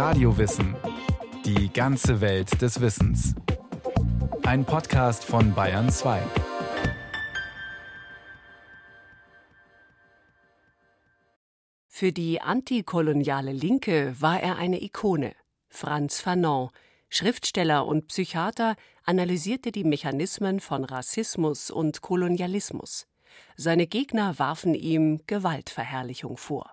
Radiowissen. Die ganze Welt des Wissens. Ein Podcast von Bayern 2. Für die antikoloniale Linke war er eine Ikone. Franz Fanon, Schriftsteller und Psychiater, analysierte die Mechanismen von Rassismus und Kolonialismus. Seine Gegner warfen ihm Gewaltverherrlichung vor.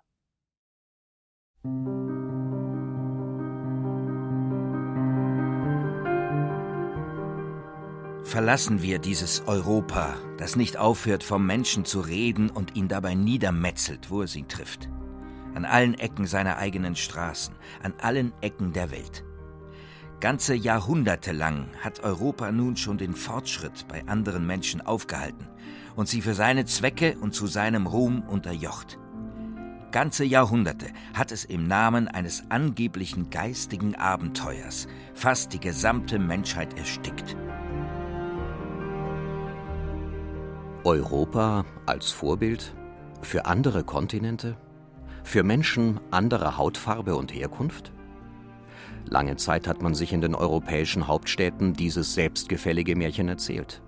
Verlassen wir dieses Europa, das nicht aufhört, vom Menschen zu reden und ihn dabei niedermetzelt, wo es ihn trifft. An allen Ecken seiner eigenen Straßen, an allen Ecken der Welt. Ganze Jahrhunderte lang hat Europa nun schon den Fortschritt bei anderen Menschen aufgehalten und sie für seine Zwecke und zu seinem Ruhm unterjocht. Ganze Jahrhunderte hat es im Namen eines angeblichen geistigen Abenteuers fast die gesamte Menschheit erstickt. Europa als Vorbild für andere Kontinente, für Menschen anderer Hautfarbe und Herkunft? Lange Zeit hat man sich in den europäischen Hauptstädten dieses selbstgefällige Märchen erzählt.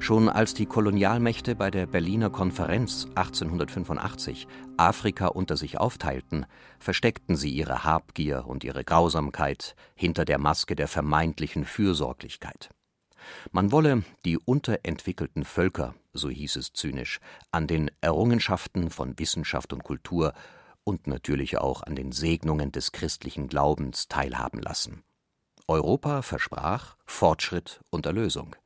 Schon als die Kolonialmächte bei der Berliner Konferenz 1885 Afrika unter sich aufteilten, versteckten sie ihre Habgier und ihre Grausamkeit hinter der Maske der vermeintlichen Fürsorglichkeit. Man wolle die unterentwickelten Völker, so hieß es zynisch, an den Errungenschaften von Wissenschaft und Kultur und natürlich auch an den Segnungen des christlichen Glaubens teilhaben lassen. Europa versprach Fortschritt und Erlösung.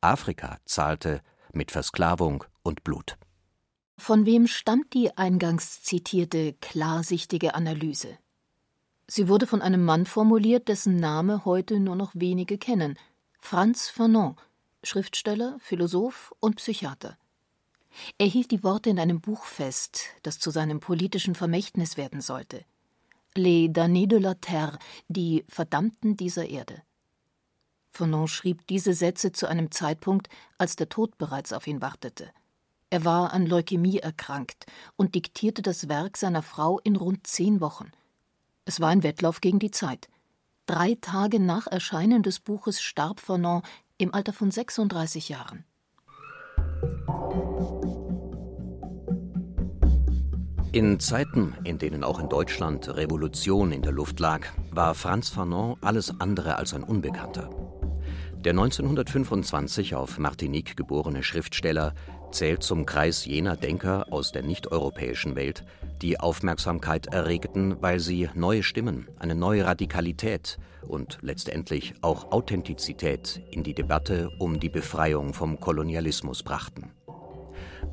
Afrika zahlte mit Versklavung und Blut. Von wem stammt die eingangs zitierte klarsichtige Analyse? Sie wurde von einem Mann formuliert, dessen Name heute nur noch wenige kennen, Franz Fanon, Schriftsteller, Philosoph und Psychiater. Er hielt die Worte in einem Buch fest, das zu seinem politischen Vermächtnis werden sollte. Les damnés de la terre, die Verdammten dieser Erde. Fanon schrieb diese Sätze zu einem Zeitpunkt, als der Tod bereits auf ihn wartete. Er war an Leukämie erkrankt und diktierte das Werk seiner Frau in rund zehn Wochen. Es war ein Wettlauf gegen die Zeit. Drei Tage nach Erscheinen des Buches starb Fanon im Alter von 36 Jahren. In Zeiten, in denen auch in Deutschland Revolution in der Luft lag, war Franz Fanon alles andere als ein Unbekannter. Der 1925 auf Martinique geborene Schriftsteller zählt zum Kreis jener Denker aus der nicht-europäischen Welt, die Aufmerksamkeit erregten, weil sie neue Stimmen, eine neue Radikalität und letztendlich auch Authentizität in die Debatte um die Befreiung vom Kolonialismus brachten.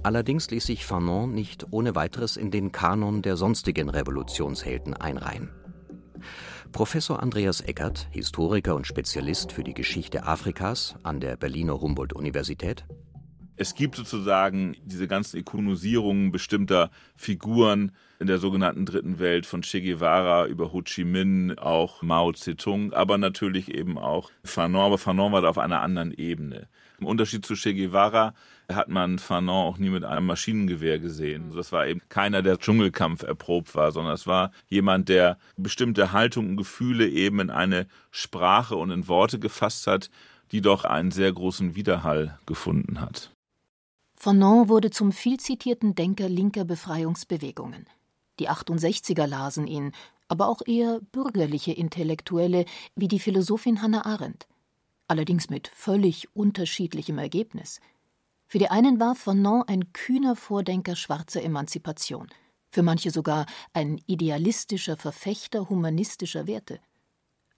Allerdings ließ sich Fanon nicht ohne weiteres in den Kanon der sonstigen Revolutionshelden einreihen. Professor Andreas Eckert, Historiker und Spezialist für die Geschichte Afrikas an der Berliner Humboldt-Universität. Es gibt sozusagen diese ganzen Ikonisierungen bestimmter Figuren in der sogenannten Dritten Welt von Che Guevara über Ho Chi Minh, auch Mao Zedong, aber natürlich eben auch Fanon. Aber Fanon war da auf einer anderen Ebene. Im Unterschied zu Che Guevara hat man Fanon auch nie mit einem Maschinengewehr gesehen. Das war eben keiner, der Dschungelkampf erprobt war, sondern es war jemand, der bestimmte Haltungen und Gefühle eben in eine Sprache und in Worte gefasst hat, die doch einen sehr großen Widerhall gefunden hat. Fanon wurde zum vielzitierten Denker linker Befreiungsbewegungen. Die 68er lasen ihn, aber auch eher bürgerliche Intellektuelle wie die Philosophin Hannah Arendt. Allerdings mit völlig unterschiedlichem Ergebnis – für die einen war Fanon ein kühner Vordenker schwarzer Emanzipation, für manche sogar ein idealistischer Verfechter humanistischer Werte.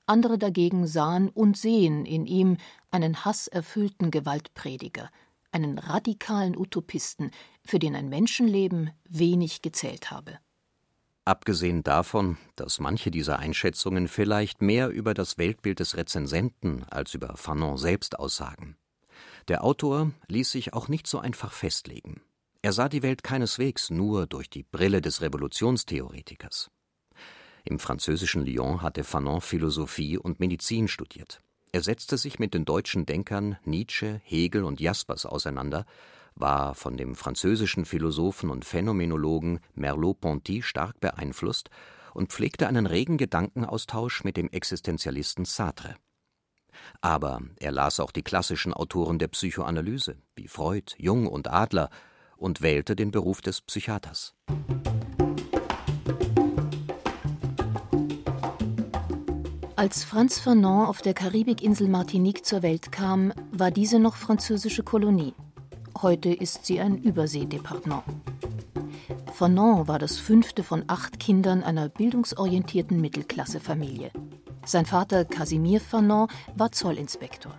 Andere dagegen sahen und sehen in ihm einen hasserfüllten Gewaltprediger, einen radikalen Utopisten, für den ein Menschenleben wenig gezählt habe. Abgesehen davon, dass manche dieser Einschätzungen vielleicht mehr über das Weltbild des Rezensenten als über Fanon selbst aussagen, der Autor ließ sich auch nicht so einfach festlegen. Er sah die Welt keineswegs nur durch die Brille des Revolutionstheoretikers. Im französischen Lyon hatte Fanon Philosophie und Medizin studiert. Er setzte sich mit den deutschen Denkern Nietzsche, Hegel und Jaspers auseinander, war von dem französischen Philosophen und Phänomenologen Merleau-Ponty stark beeinflusst und pflegte einen regen Gedankenaustausch mit dem Existenzialisten Sartre. Aber er las auch die klassischen Autoren der Psychoanalyse, wie Freud, Jung und Adler, und wählte den Beruf des Psychiaters. Als Franz Fanon auf der Karibikinsel Martinique zur Welt kam, war diese noch französische Kolonie. Heute ist sie ein Überseedepartement. Fanon war das fünfte von acht Kindern einer bildungsorientierten Mittelklassefamilie. Sein Vater Casimir Fanon war Zollinspektor.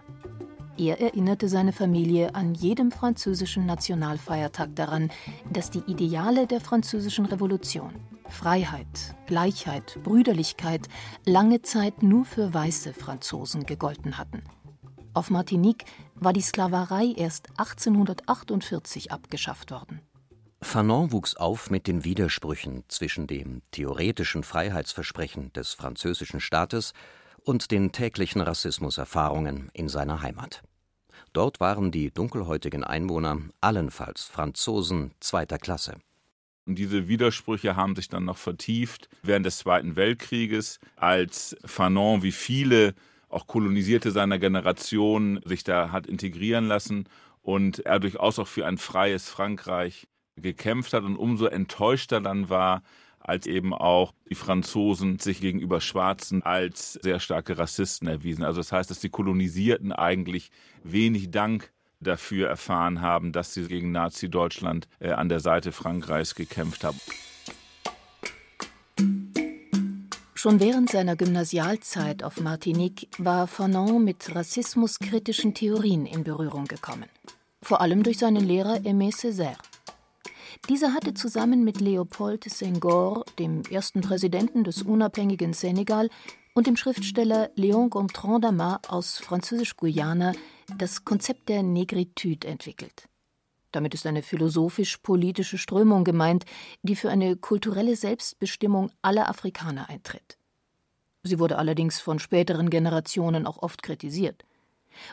Er erinnerte seine Familie an jedem französischen Nationalfeiertag daran, dass die Ideale der französischen Revolution Freiheit, Gleichheit, Brüderlichkeit lange Zeit nur für weiße Franzosen gegolten hatten. Auf Martinique war die Sklaverei erst 1848 abgeschafft worden. Fanon wuchs auf mit den Widersprüchen zwischen dem theoretischen Freiheitsversprechen des französischen Staates und den täglichen Rassismuserfahrungen in seiner Heimat. Dort waren die dunkelhäutigen Einwohner allenfalls Franzosen zweiter Klasse. Und diese Widersprüche haben sich dann noch vertieft während des Zweiten Weltkrieges, als Fanon wie viele auch Kolonisierte seiner Generation sich da hat integrieren lassen und er durchaus auch für ein freies Frankreich gekämpft hat und umso enttäuschter dann war, als eben auch die Franzosen sich gegenüber Schwarzen als sehr starke Rassisten erwiesen. Also das heißt, dass die Kolonisierten eigentlich wenig Dank dafür erfahren haben, dass sie gegen Nazi-Deutschland äh, an der Seite Frankreichs gekämpft haben. Schon während seiner Gymnasialzeit auf Martinique war Fanon mit rassismuskritischen Theorien in Berührung gekommen. Vor allem durch seinen Lehrer Aimé Césaire. Dieser hatte zusammen mit Leopold Senghor, dem ersten Präsidenten des unabhängigen Senegal, und dem Schriftsteller Léon Gontran Damas aus Französisch-Guyana das Konzept der Negritude entwickelt. Damit ist eine philosophisch-politische Strömung gemeint, die für eine kulturelle Selbstbestimmung aller Afrikaner eintritt. Sie wurde allerdings von späteren Generationen auch oft kritisiert.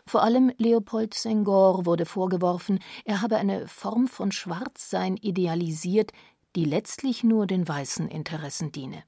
Vor allem Leopold Senghor wurde vorgeworfen, er habe eine Form von Schwarzsein idealisiert, die letztlich nur den weißen Interessen diene.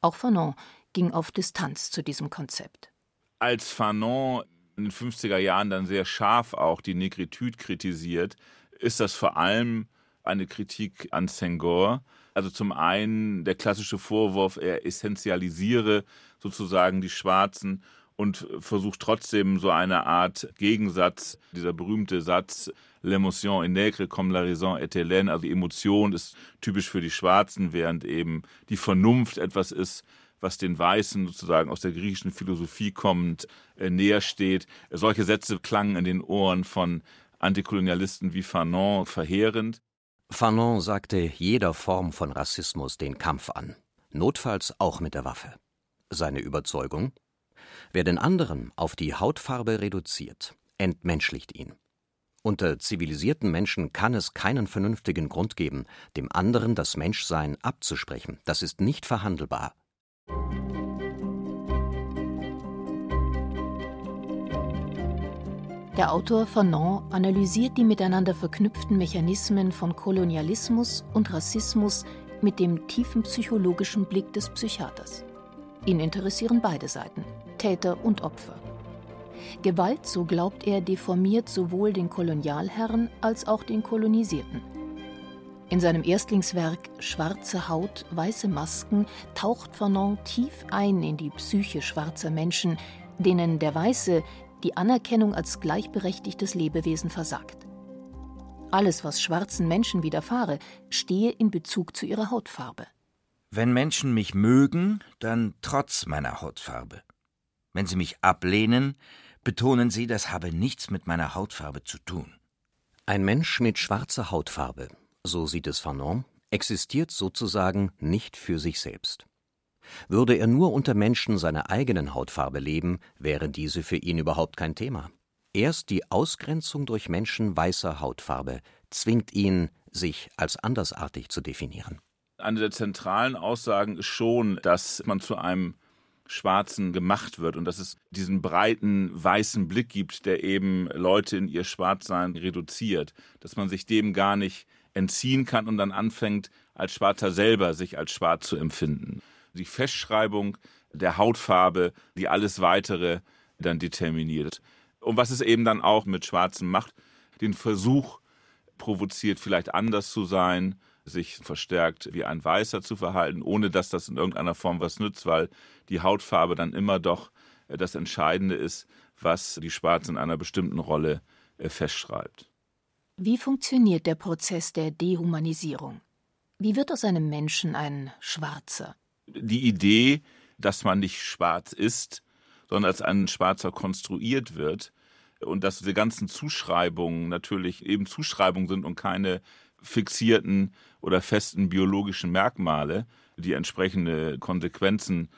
Auch Fanon ging auf Distanz zu diesem Konzept. Als Fanon in den 50er Jahren dann sehr scharf auch die Negritude kritisiert, ist das vor allem eine Kritik an Senghor. Also zum einen der klassische Vorwurf, er essentialisiere sozusagen die Schwarzen und versucht trotzdem so eine Art Gegensatz, dieser berühmte Satz, L'émotion est nègre comme la raison est hélène, also die Emotion ist typisch für die Schwarzen, während eben die Vernunft etwas ist, was den Weißen sozusagen aus der griechischen Philosophie kommend äh, näher steht. Solche Sätze klangen in den Ohren von Antikolonialisten wie Fanon verheerend. Fanon sagte jeder Form von Rassismus den Kampf an, notfalls auch mit der Waffe. Seine Überzeugung? Wer den anderen auf die Hautfarbe reduziert, entmenschlicht ihn. Unter zivilisierten Menschen kann es keinen vernünftigen Grund geben, dem anderen das Menschsein abzusprechen. Das ist nicht verhandelbar. Der Autor Fanon analysiert die miteinander verknüpften Mechanismen von Kolonialismus und Rassismus mit dem tiefen psychologischen Blick des Psychiaters. Ihn interessieren beide Seiten, Täter und Opfer. Gewalt, so glaubt er, deformiert sowohl den Kolonialherren als auch den Kolonisierten. In seinem Erstlingswerk Schwarze Haut, weiße Masken taucht Fanon tief ein in die Psyche schwarzer Menschen, denen der Weiße die Anerkennung als gleichberechtigtes Lebewesen versagt. Alles, was schwarzen Menschen widerfahre, stehe in Bezug zu ihrer Hautfarbe. Wenn Menschen mich mögen, dann trotz meiner Hautfarbe. Wenn sie mich ablehnen, betonen sie, das habe nichts mit meiner Hautfarbe zu tun. Ein Mensch mit schwarzer Hautfarbe so sieht es Fanon, existiert sozusagen nicht für sich selbst. Würde er nur unter Menschen seiner eigenen Hautfarbe leben, wäre diese für ihn überhaupt kein Thema. Erst die Ausgrenzung durch Menschen weißer Hautfarbe zwingt ihn, sich als andersartig zu definieren. Eine der zentralen Aussagen ist schon, dass man zu einem Schwarzen gemacht wird und dass es diesen breiten weißen Blick gibt, der eben Leute in ihr Schwarzsein reduziert, dass man sich dem gar nicht entziehen kann und dann anfängt, als Schwarzer selber sich als schwarz zu empfinden. die Festschreibung der Hautfarbe, die alles weitere dann determiniert. Und was es eben dann auch mit Schwarzen macht, den Versuch provoziert, vielleicht anders zu sein, sich verstärkt wie ein Weißer zu verhalten, ohne dass das in irgendeiner Form was nützt, weil die Hautfarbe dann immer doch äh, das Entscheidende ist, was die Schwarzen in einer bestimmten Rolle äh, festschreibt. Wie funktioniert der Prozess der Dehumanisierung? Wie wird aus einem Menschen ein Schwarzer? Die Idee, dass man nicht schwarz ist, sondern als ein Schwarzer konstruiert wird und dass diese ganzen Zuschreibungen natürlich eben Zuschreibungen sind und keine fixierten oder festen biologischen Merkmale, die entsprechende Konsequenzen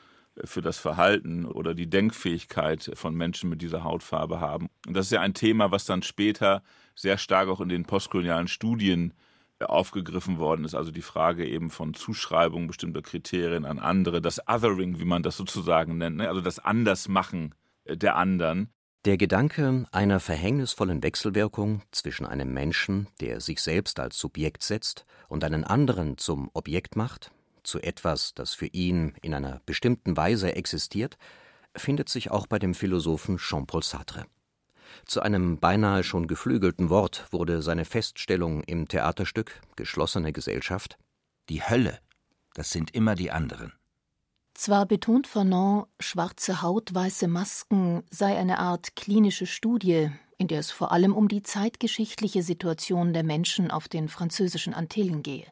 für das Verhalten oder die Denkfähigkeit von Menschen mit dieser Hautfarbe haben. Und das ist ja ein Thema, was dann später sehr stark auch in den postkolonialen Studien aufgegriffen worden ist, also die Frage eben von Zuschreibung bestimmter Kriterien an andere, das Othering, wie man das sozusagen nennt, ne? also das Andersmachen der anderen. Der Gedanke einer verhängnisvollen Wechselwirkung zwischen einem Menschen, der sich selbst als Subjekt setzt, und einen anderen zum Objekt macht, zu etwas, das für ihn in einer bestimmten Weise existiert, findet sich auch bei dem Philosophen Jean-Paul Sartre. Zu einem beinahe schon geflügelten Wort wurde seine Feststellung im Theaterstück Geschlossene Gesellschaft Die Hölle, das sind immer die anderen. Zwar betont Fanon, schwarze Haut, weiße Masken sei eine Art klinische Studie, in der es vor allem um die zeitgeschichtliche Situation der Menschen auf den französischen Antillen gehe.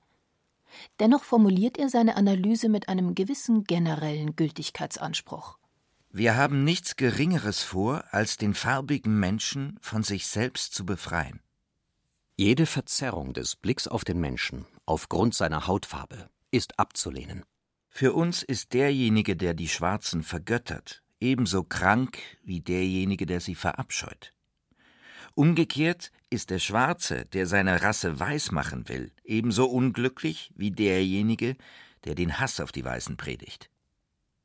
Dennoch formuliert er seine Analyse mit einem gewissen generellen Gültigkeitsanspruch. Wir haben nichts Geringeres vor, als den farbigen Menschen von sich selbst zu befreien. Jede Verzerrung des Blicks auf den Menschen aufgrund seiner Hautfarbe ist abzulehnen. Für uns ist derjenige, der die Schwarzen vergöttert, ebenso krank wie derjenige, der sie verabscheut. Umgekehrt ist der Schwarze, der seine Rasse weiß machen will, ebenso unglücklich wie derjenige, der den Hass auf die Weißen predigt.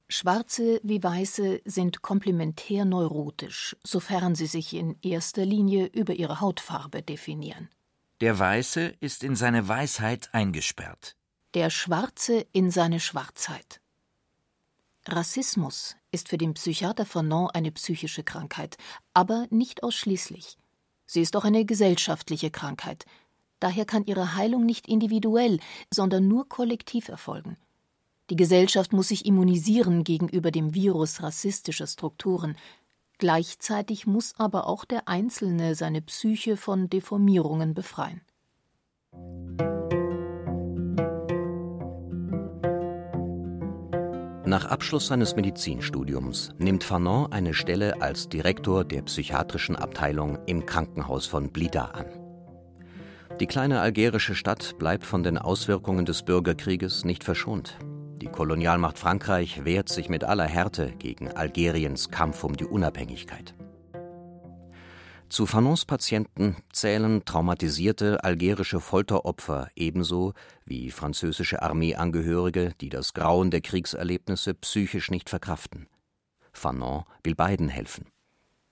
Schwarze wie Weiße sind komplementär neurotisch, sofern sie sich in erster Linie über ihre Hautfarbe definieren. Der Weiße ist in seine Weisheit eingesperrt, der Schwarze in seine Schwarzheit. Rassismus ist für den Psychiater Fanon eine psychische Krankheit, aber nicht ausschließlich. Sie ist auch eine gesellschaftliche Krankheit. Daher kann ihre Heilung nicht individuell, sondern nur kollektiv erfolgen. Die Gesellschaft muss sich immunisieren gegenüber dem Virus rassistischer Strukturen. Gleichzeitig muss aber auch der Einzelne seine Psyche von Deformierungen befreien. Nach Abschluss seines Medizinstudiums nimmt Fanon eine Stelle als Direktor der psychiatrischen Abteilung im Krankenhaus von Blida an. Die kleine algerische Stadt bleibt von den Auswirkungen des Bürgerkrieges nicht verschont. Die Kolonialmacht Frankreich wehrt sich mit aller Härte gegen Algeriens Kampf um die Unabhängigkeit. Zu Fanons Patienten zählen traumatisierte algerische Folteropfer ebenso wie französische Armeeangehörige, die das Grauen der Kriegserlebnisse psychisch nicht verkraften. Fanon will beiden helfen.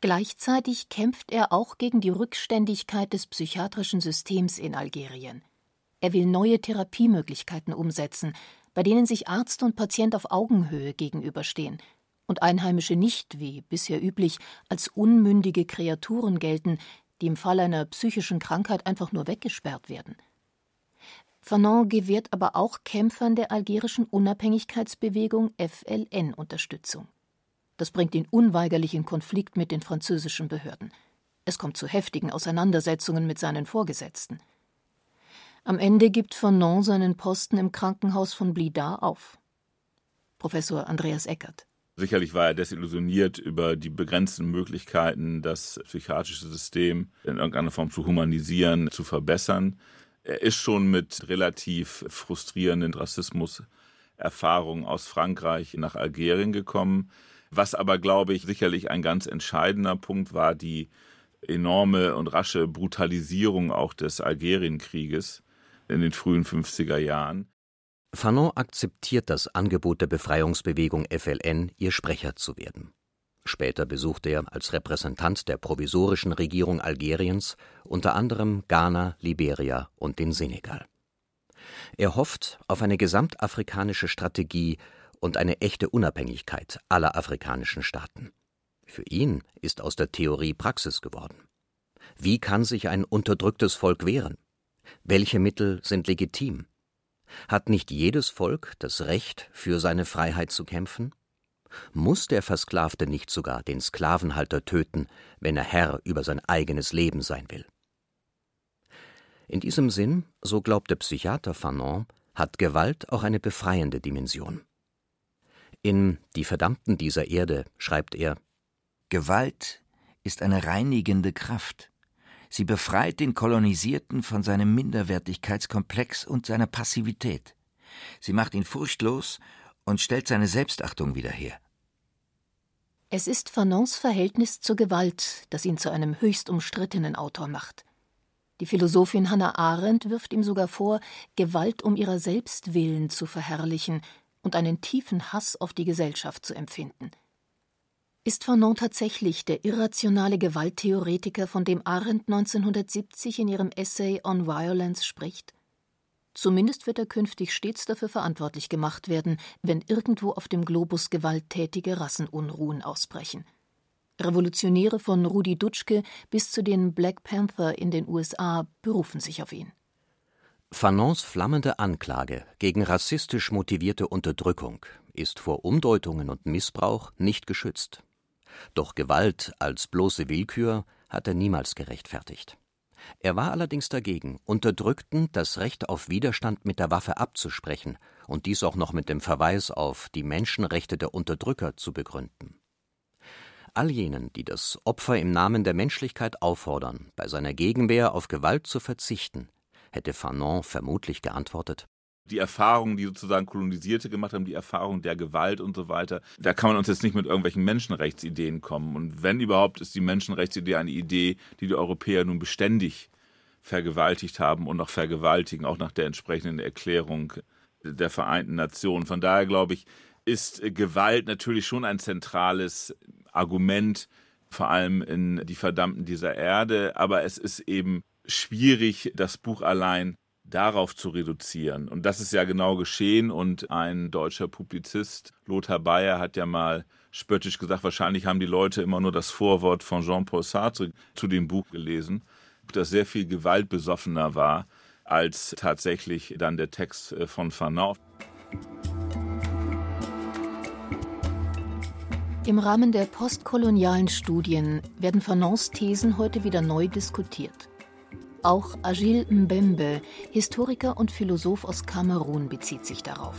Gleichzeitig kämpft er auch gegen die Rückständigkeit des psychiatrischen Systems in Algerien. Er will neue Therapiemöglichkeiten umsetzen, bei denen sich Arzt und Patient auf Augenhöhe gegenüberstehen – und Einheimische nicht, wie bisher üblich, als unmündige Kreaturen gelten, die im Fall einer psychischen Krankheit einfach nur weggesperrt werden. Fanon gewährt aber auch Kämpfern der algerischen Unabhängigkeitsbewegung FLN Unterstützung. Das bringt ihn unweigerlich in Konflikt mit den französischen Behörden. Es kommt zu heftigen Auseinandersetzungen mit seinen Vorgesetzten. Am Ende gibt Fanon seinen Posten im Krankenhaus von Blida auf. Professor Andreas Eckert Sicherlich war er desillusioniert über die begrenzten Möglichkeiten, das psychiatrische System in irgendeiner Form zu humanisieren, zu verbessern. Er ist schon mit relativ frustrierenden Rassismuserfahrungen aus Frankreich nach Algerien gekommen. Was aber, glaube ich, sicherlich ein ganz entscheidender Punkt war, die enorme und rasche Brutalisierung auch des Algerienkrieges in den frühen 50er Jahren. Fanon akzeptiert das Angebot der Befreiungsbewegung FLN, ihr Sprecher zu werden. Später besuchte er als Repräsentant der provisorischen Regierung Algeriens unter anderem Ghana, Liberia und den Senegal. Er hofft auf eine gesamtafrikanische Strategie, und eine echte Unabhängigkeit aller afrikanischen Staaten. Für ihn ist aus der Theorie Praxis geworden. Wie kann sich ein unterdrücktes Volk wehren? Welche Mittel sind legitim? Hat nicht jedes Volk das Recht, für seine Freiheit zu kämpfen? Muss der Versklavte nicht sogar den Sklavenhalter töten, wenn er Herr über sein eigenes Leben sein will? In diesem Sinn, so glaubt der Psychiater Fanon, hat Gewalt auch eine befreiende Dimension. In Die Verdammten dieser Erde schreibt er Gewalt ist eine reinigende Kraft. Sie befreit den Kolonisierten von seinem Minderwertigkeitskomplex und seiner Passivität. Sie macht ihn furchtlos und stellt seine Selbstachtung wieder her. Es ist Fanons Verhältnis zur Gewalt, das ihn zu einem höchst umstrittenen Autor macht. Die Philosophin Hannah Arendt wirft ihm sogar vor, Gewalt um ihrer selbst willen zu verherrlichen und einen tiefen Hass auf die Gesellschaft zu empfinden. Ist Fanon tatsächlich der irrationale Gewalttheoretiker, von dem Arendt 1970 in ihrem Essay On Violence spricht? Zumindest wird er künftig stets dafür verantwortlich gemacht werden, wenn irgendwo auf dem Globus gewalttätige Rassenunruhen ausbrechen. Revolutionäre von Rudi Dutschke bis zu den Black Panther in den USA berufen sich auf ihn. Fanons flammende Anklage gegen rassistisch motivierte Unterdrückung ist vor Umdeutungen und Missbrauch nicht geschützt. Doch Gewalt als bloße Willkür hat er niemals gerechtfertigt. Er war allerdings dagegen, Unterdrückten das Recht auf Widerstand mit der Waffe abzusprechen und dies auch noch mit dem Verweis auf die Menschenrechte der Unterdrücker zu begründen. All jenen, die das Opfer im Namen der Menschlichkeit auffordern, bei seiner Gegenwehr auf Gewalt zu verzichten, hätte Fanon vermutlich geantwortet die Erfahrungen, die sozusagen Kolonisierte gemacht haben, die Erfahrung der Gewalt und so weiter, da kann man uns jetzt nicht mit irgendwelchen Menschenrechtsideen kommen. Und wenn überhaupt, ist die Menschenrechtsidee eine Idee, die die Europäer nun beständig vergewaltigt haben und noch vergewaltigen, auch nach der entsprechenden Erklärung der Vereinten Nationen. Von daher glaube ich, ist Gewalt natürlich schon ein zentrales Argument, vor allem in die Verdammten dieser Erde, aber es ist eben schwierig, das Buch allein darauf zu reduzieren. Und das ist ja genau geschehen. Und ein deutscher Publizist, Lothar Bayer, hat ja mal spöttisch gesagt, wahrscheinlich haben die Leute immer nur das Vorwort von Jean-Paul Sartre zu dem Buch gelesen, das sehr viel gewaltbesoffener war als tatsächlich dann der Text äh, von Fanon. Im Rahmen der postkolonialen Studien werden Fanons Thesen heute wieder neu diskutiert. Auch Agil Mbembe, Historiker und Philosoph aus Kamerun, bezieht sich darauf.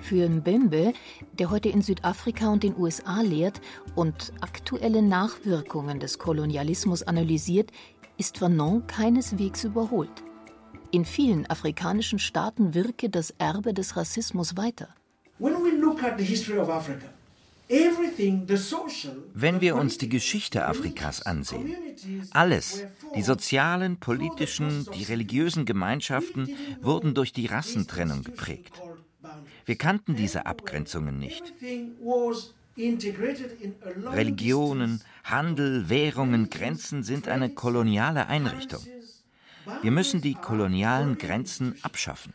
Für Mbembe, der heute in Südafrika und den USA lehrt und aktuelle Nachwirkungen des Kolonialismus analysiert, ist Fanon keineswegs überholt. In vielen afrikanischen Staaten wirke das Erbe des Rassismus weiter. When we look at the history of Africa, wenn wir uns die Geschichte Afrikas ansehen, alles, die sozialen, politischen, die religiösen Gemeinschaften wurden durch die Rassentrennung geprägt. Wir kannten diese Abgrenzungen nicht. Religionen, Handel, Währungen, Grenzen sind eine koloniale Einrichtung. Wir müssen die kolonialen Grenzen abschaffen.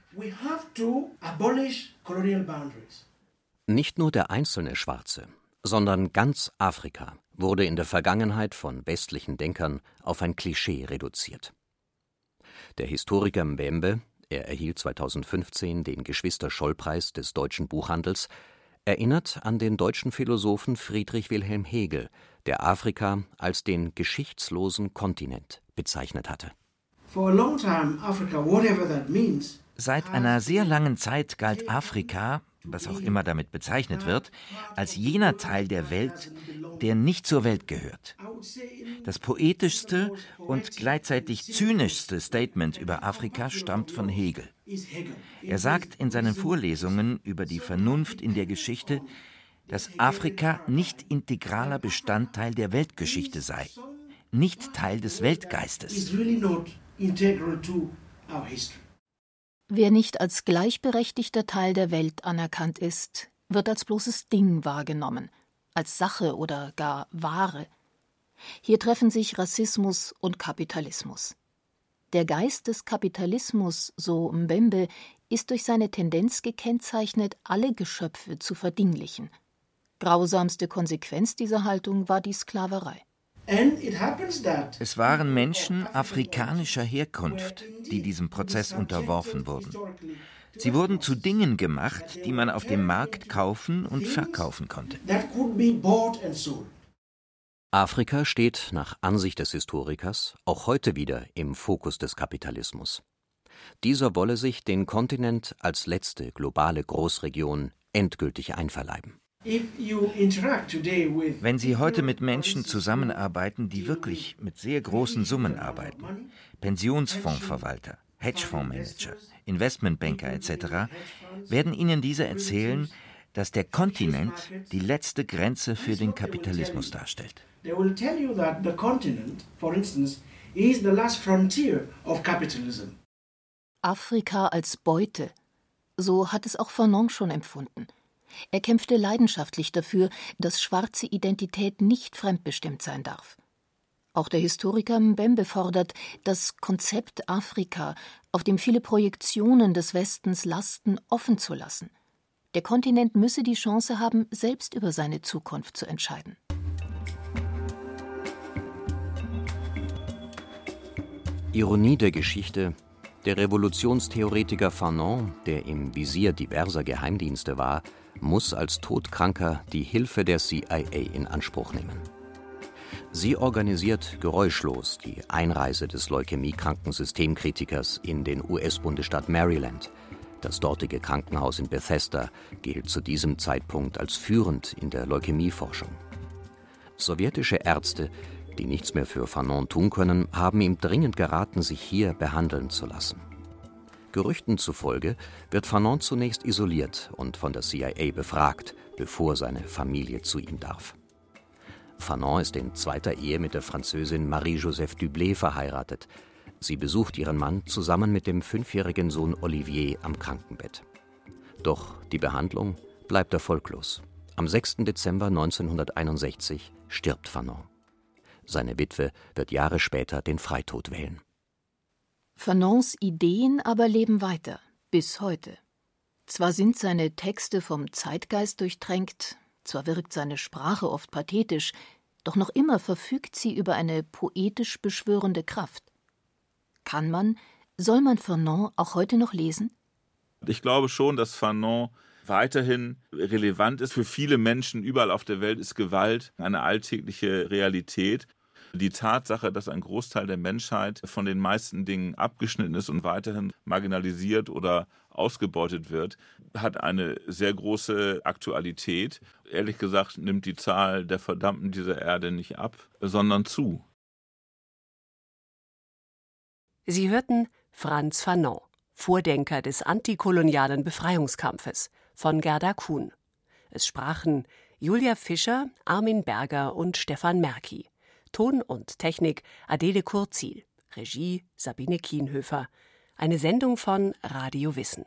Nicht nur der einzelne Schwarze, sondern ganz Afrika wurde in der Vergangenheit von westlichen Denkern auf ein Klischee reduziert. Der Historiker Mbembe, er erhielt 2015 den Geschwister-Scholl-Preis des deutschen Buchhandels, erinnert an den deutschen Philosophen Friedrich Wilhelm Hegel, der Afrika als den geschichtslosen Kontinent bezeichnet hatte. Seit einer sehr langen Zeit galt Afrika was auch immer damit bezeichnet wird, als jener Teil der Welt, der nicht zur Welt gehört. Das poetischste und gleichzeitig zynischste Statement über Afrika stammt von Hegel. Er sagt in seinen Vorlesungen über die Vernunft in der Geschichte, dass Afrika nicht integraler Bestandteil der Weltgeschichte sei, nicht Teil des Weltgeistes. Wer nicht als gleichberechtigter Teil der Welt anerkannt ist, wird als bloßes Ding wahrgenommen, als Sache oder gar Ware. Hier treffen sich Rassismus und Kapitalismus. Der Geist des Kapitalismus, so Mbembe, ist durch seine Tendenz gekennzeichnet, alle Geschöpfe zu verdinglichen. Grausamste Konsequenz dieser Haltung war die Sklaverei. Es waren Menschen afrikanischer Herkunft, die diesem Prozess unterworfen wurden. Sie wurden zu Dingen gemacht, die man auf dem Markt kaufen und verkaufen konnte. Afrika steht nach Ansicht des Historikers auch heute wieder im Fokus des Kapitalismus. Dieser wolle sich den Kontinent als letzte globale Großregion endgültig einverleiben. Wenn Sie heute mit Menschen zusammenarbeiten, die wirklich mit sehr großen Summen arbeiten, Pensionsfondsverwalter, Hedgefondsmanager, Investmentbanker etc., werden Ihnen diese erzählen, dass der Kontinent die letzte Grenze für den Kapitalismus darstellt. They will tell you that the continent, for instance, is the last frontier of capitalism. Afrika als Beute. So hat es auch Fanon schon empfunden. Er kämpfte leidenschaftlich dafür, dass schwarze Identität nicht fremdbestimmt sein darf. Auch der Historiker Mbembe fordert, das Konzept Afrika, auf dem viele Projektionen des Westens lasten, offen zu lassen. Der Kontinent müsse die Chance haben, selbst über seine Zukunft zu entscheiden. Ironie der Geschichte der Revolutionstheoretiker Fanon, der im Visier diverser Geheimdienste war, muss als Todkranker die Hilfe der CIA in Anspruch nehmen. Sie organisiert geräuschlos die Einreise des leukämiekranken Systemkritikers in den US-Bundesstaat Maryland. Das dortige Krankenhaus in Bethesda gilt zu diesem Zeitpunkt als führend in der Leukämieforschung. Sowjetische Ärzte, die nichts mehr für Fanon tun können, haben ihm dringend geraten, sich hier behandeln zu lassen. Gerüchten zufolge wird Fanon zunächst isoliert und von der CIA befragt, bevor seine Familie zu ihm darf. Fanon ist in zweiter Ehe mit der Französin Marie-Joseph Dublé verheiratet. Sie besucht ihren Mann zusammen mit dem fünfjährigen Sohn Olivier am Krankenbett. Doch die Behandlung bleibt erfolglos. Am 6. Dezember 1961 stirbt Fanon. Seine Witwe wird Jahre später den Freitod wählen. Fanons Ideen aber leben weiter, bis heute. Zwar sind seine Texte vom Zeitgeist durchtränkt, zwar wirkt seine Sprache oft pathetisch, doch noch immer verfügt sie über eine poetisch beschwörende Kraft. Kann man, soll man Fanon auch heute noch lesen? Ich glaube schon, dass Fanon weiterhin relevant ist. Für viele Menschen überall auf der Welt ist Gewalt eine alltägliche Realität. Die Tatsache, dass ein Großteil der Menschheit von den meisten Dingen abgeschnitten ist und weiterhin marginalisiert oder ausgebeutet wird, hat eine sehr große Aktualität. Ehrlich gesagt nimmt die Zahl der Verdammten dieser Erde nicht ab, sondern zu. Sie hörten Franz Fanon, Vordenker des antikolonialen Befreiungskampfes von Gerda Kuhn. Es sprachen Julia Fischer, Armin Berger und Stefan Merki. Ton und Technik Adele Kurzil. Regie Sabine Kienhöfer. Eine Sendung von Radio Wissen.